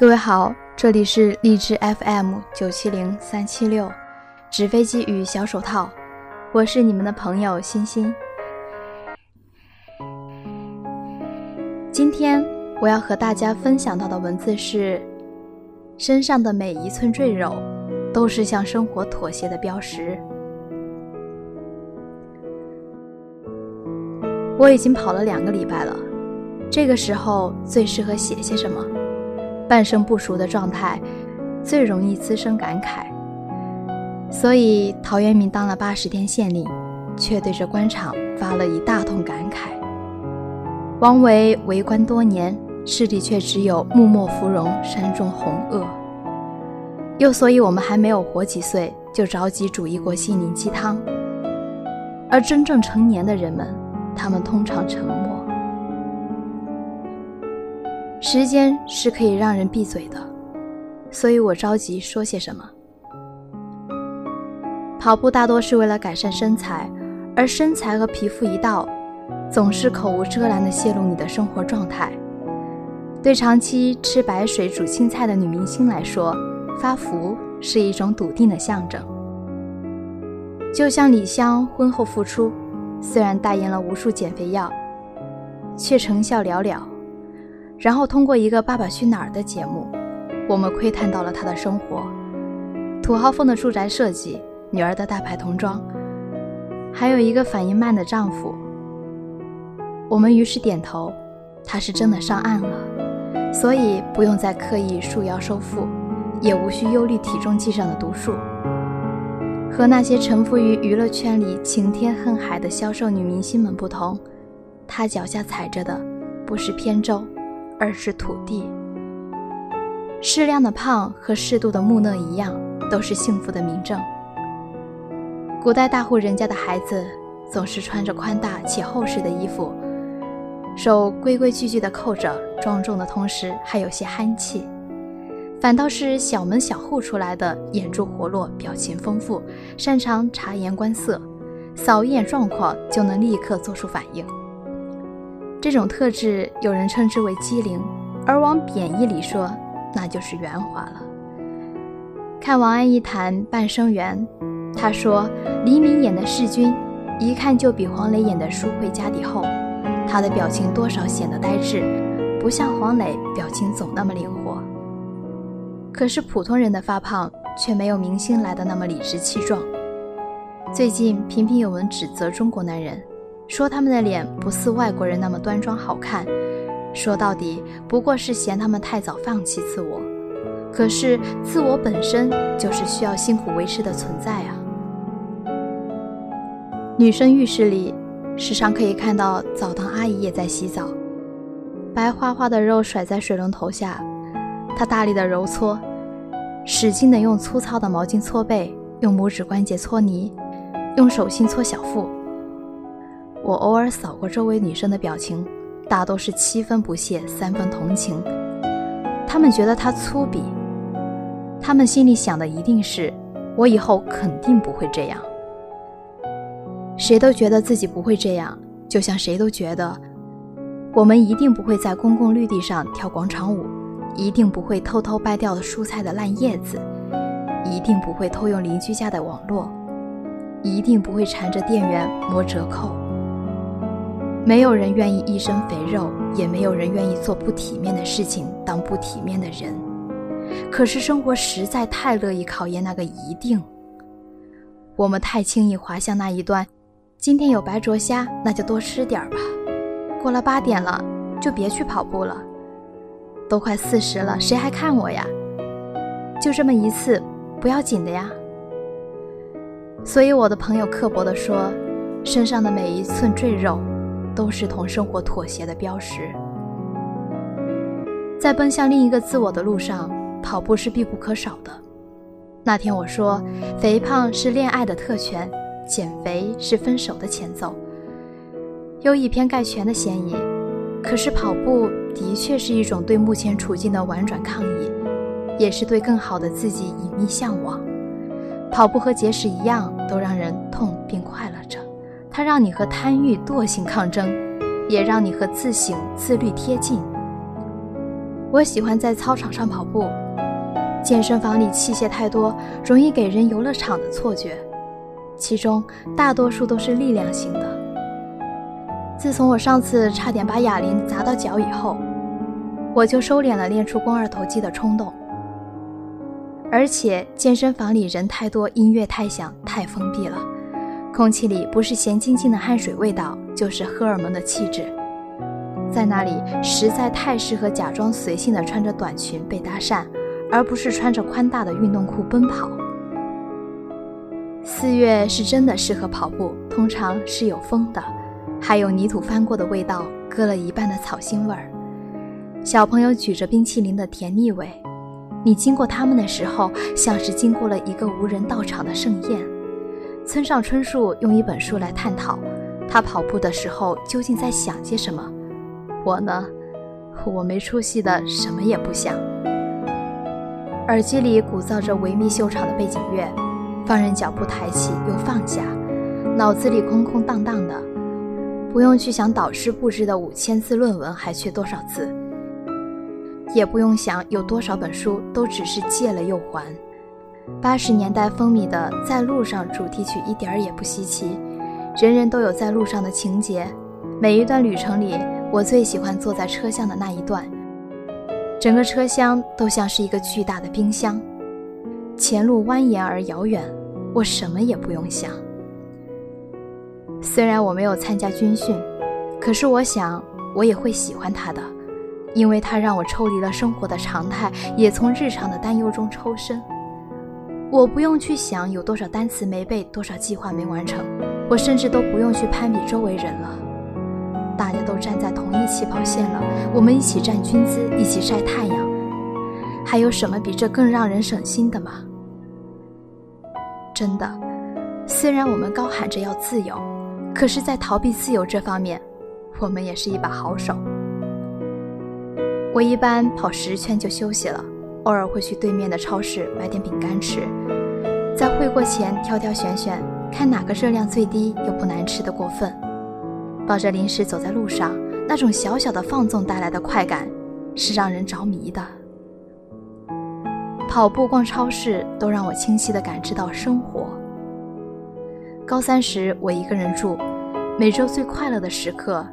各位好，这里是荔枝 FM 九七零三七六，纸飞机与小手套，我是你们的朋友欣欣。今天我要和大家分享到的文字是：身上的每一寸赘肉，都是向生活妥协的标识。我已经跑了两个礼拜了，这个时候最适合写些什么？半生不熟的状态，最容易滋生感慨。所以陶渊明当了八十天县令，却对着官场发了一大通感慨。王维为官多年，势力却只有木末芙蓉山中红萼。又所以我们还没有活几岁，就着急煮一锅心灵鸡汤。而真正成年的人们，他们通常沉时间是可以让人闭嘴的，所以我着急说些什么。跑步大多是为了改善身材，而身材和皮肤一道，总是口无遮拦地泄露你的生活状态。对长期吃白水煮青菜的女明星来说，发福是一种笃定的象征。就像李湘婚后复出，虽然代言了无数减肥药，却成效寥寥。然后通过一个《爸爸去哪儿》的节目，我们窥探到了他的生活：土豪风的住宅设计，女儿的大牌童装，还有一个反应慢的丈夫。我们于是点头，他是真的上岸了，所以不用再刻意束腰收腹，也无需忧虑体重计上的读数。和那些沉浮于娱乐圈里晴天恨海的销售女明星们不同，她脚下踩着的不是扁舟。而是土地。适量的胖和适度的木讷一样，都是幸福的明证。古代大户人家的孩子总是穿着宽大且厚实的衣服，手规规矩矩地扣着，庄重的同时还有些憨气。反倒是小门小户出来的，眼珠活络，表情丰富，擅长察言观色，扫一眼状况就能立刻做出反应。这种特质有人称之为机灵，而往贬义里说，那就是圆滑了。看王安忆谈《半生缘》，他说黎明演的世君，一看就比黄磊演的淑慧家底厚，他的表情多少显得呆滞，不像黄磊表情总那么灵活。可是普通人的发胖却没有明星来的那么理直气壮。最近频频有人指责中国男人。说他们的脸不似外国人那么端庄好看，说到底不过是嫌他们太早放弃自我。可是自我本身就是需要辛苦维持的存在啊！女生浴室里时常可以看到澡堂阿姨也在洗澡，白花花的肉甩在水龙头下，她大力的揉搓，使劲的用粗糙的毛巾搓背，用拇指关节搓泥，用手心搓小腹。我偶尔扫过周围女生的表情，大都是七分不屑，三分同情。他们觉得她粗鄙，他们心里想的一定是：我以后肯定不会这样。谁都觉得自己不会这样，就像谁都觉得我们一定不会在公共绿地上跳广场舞，一定不会偷偷掰掉蔬菜的烂叶子，一定不会偷用邻居家的网络，一定不会缠着店员摸折扣。没有人愿意一身肥肉，也没有人愿意做不体面的事情，当不体面的人。可是生活实在太乐意考验那个一定。我们太轻易滑向那一段：今天有白灼虾，那就多吃点儿吧。过了八点了，就别去跑步了。都快四十了，谁还看我呀？就这么一次，不要紧的呀。所以我的朋友刻薄地说：“身上的每一寸赘肉。”都是同生活妥协的标识。在奔向另一个自我的路上，跑步是必不可少的。那天我说，肥胖是恋爱的特权，减肥是分手的前奏，有以偏概全的嫌疑。可是跑步的确是一种对目前处境的婉转抗议，也是对更好的自己隐秘向往。跑步和节食一样，都让人痛并快乐着。它让你和贪欲、惰性抗争，也让你和自省、自律贴近。我喜欢在操场上跑步，健身房里器械太多，容易给人游乐场的错觉，其中大多数都是力量型的。自从我上次差点把哑铃砸到脚以后，我就收敛了练出肱二头肌的冲动。而且健身房里人太多，音乐太响，太封闭了，空气里不是咸津津的汗水味道，就是荷尔蒙的气质。在那里实在太适合假装随性的穿着短裙被搭讪，而不是穿着宽大的运动裤奔跑。四月是真的适合跑步，通常是有风的，还有泥土翻过的味道，割了一半的草腥味儿，小朋友举着冰淇淋的甜腻味。你经过他们的时候，像是经过了一个无人到场的盛宴。村上春树用一本书来探讨，他跑步的时候究竟在想些什么。我呢，我没出息的，什么也不想。耳机里鼓噪着维密秀场的背景乐，放任脚步抬起又放下，脑子里空空荡荡的，不用去想导师布置的五千字论文还缺多少字。也不用想有多少本书都只是借了又还。八十年代风靡的《在路上》主题曲一点儿也不稀奇，人人都有在路上的情节。每一段旅程里，我最喜欢坐在车厢的那一段，整个车厢都像是一个巨大的冰箱，前路蜿蜒而遥远，我什么也不用想。虽然我没有参加军训，可是我想我也会喜欢它的。因为它让我抽离了生活的常态，也从日常的担忧中抽身。我不用去想有多少单词没背，多少计划没完成，我甚至都不用去攀比周围人了。大家都站在同一起跑线了，我们一起站军姿，一起晒太阳，还有什么比这更让人省心的吗？真的，虽然我们高喊着要自由，可是，在逃避自由这方面，我们也是一把好手。我一般跑十圈就休息了，偶尔会去对面的超市买点饼干吃，在会过前挑挑选选，看哪个热量最低又不难吃的过分。抱着零食走在路上，那种小小的放纵带来的快感，是让人着迷的。跑步、逛超市都让我清晰地感知到生活。高三时我一个人住，每周最快乐的时刻，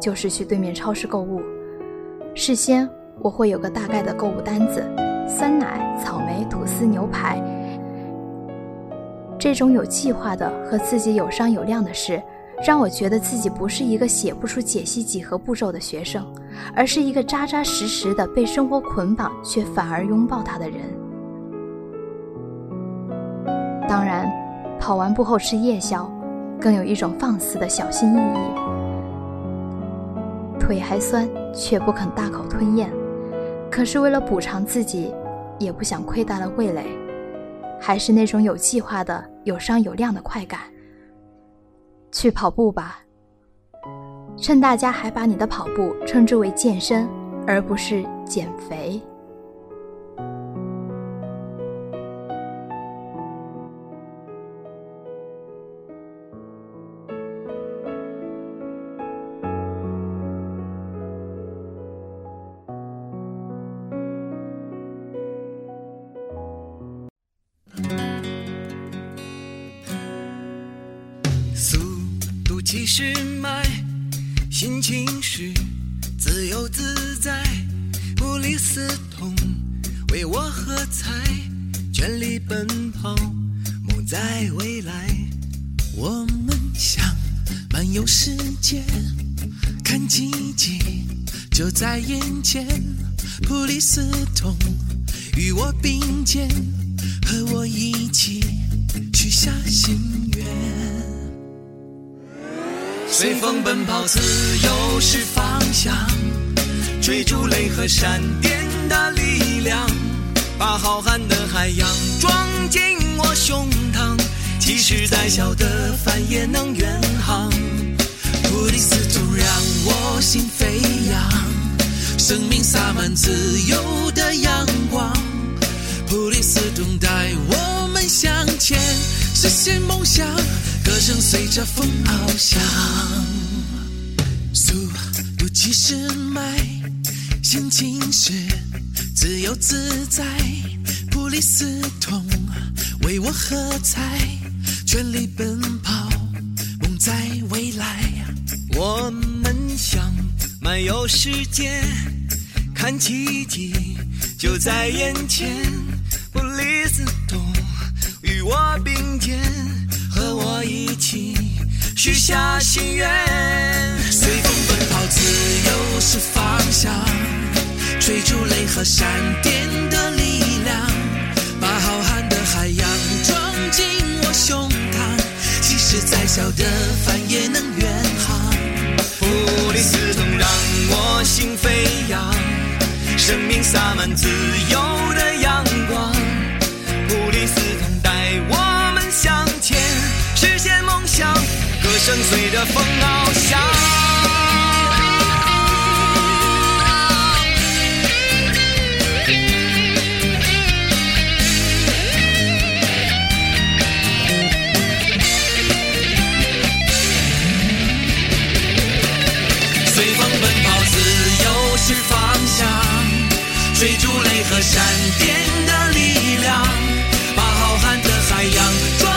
就是去对面超市购物。事先我会有个大概的购物单子，酸奶、草莓、吐司、牛排。这种有计划的和自己有商有量的事，让我觉得自己不是一个写不出解析几何步骤的学生，而是一个扎扎实实的被生活捆绑却反而拥抱它的人。当然，跑完步后吃夜宵，更有一种放肆的小心翼翼。腿还酸，却不肯大口吞咽。可是为了补偿自己，也不想亏待了味蕾，还是那种有计划的、有商有量的快感。去跑步吧，趁大家还把你的跑步称之为健身，而不是减肥。七十迈，心情是自由自在。普利司通为我喝彩，全力奔跑，梦在未来。我们想漫游世界，看奇迹就在眼前。普利司通与我并肩，和我一起许下心随风奔跑，自由是方向，追逐雷和闪电的力量，把浩瀚的海洋装进我胸膛，即使再小的帆也能远航。普利斯通让我心飞扬，生命洒满自由的阳光。普利斯通带我们向前，实现梦想。歌声随着风翱翔，速度七十迈，心情是自由自在，普利斯通为我喝彩，全力奔跑，梦在未来。我们想漫游世界，看奇迹就在眼前，普利斯通与我并肩，一起许下心愿，随风奔跑，自由是方向，追逐雷和闪电的力量，把浩瀚的海洋装进我胸膛，即使再小的帆也能远航。普利司通让我心飞扬，生命洒满自由的歌声随着风翱翔。随风奔跑，自由是方向，追逐雷和闪电的力量，把浩瀚的海洋装，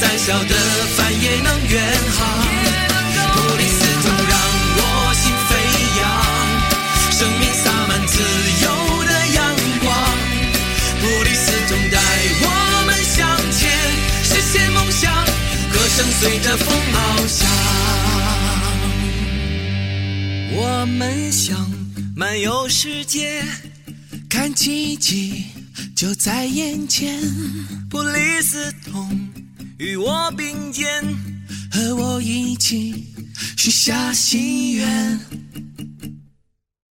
再小的帆也能远航。普利司通让我心飞扬，生命洒满自由的阳光。普利司通带我们向前，实现梦想，歌声随着风翱翔。我们想漫游世界，看奇迹就在眼前。普利司通与我并肩，和我一起许下心愿。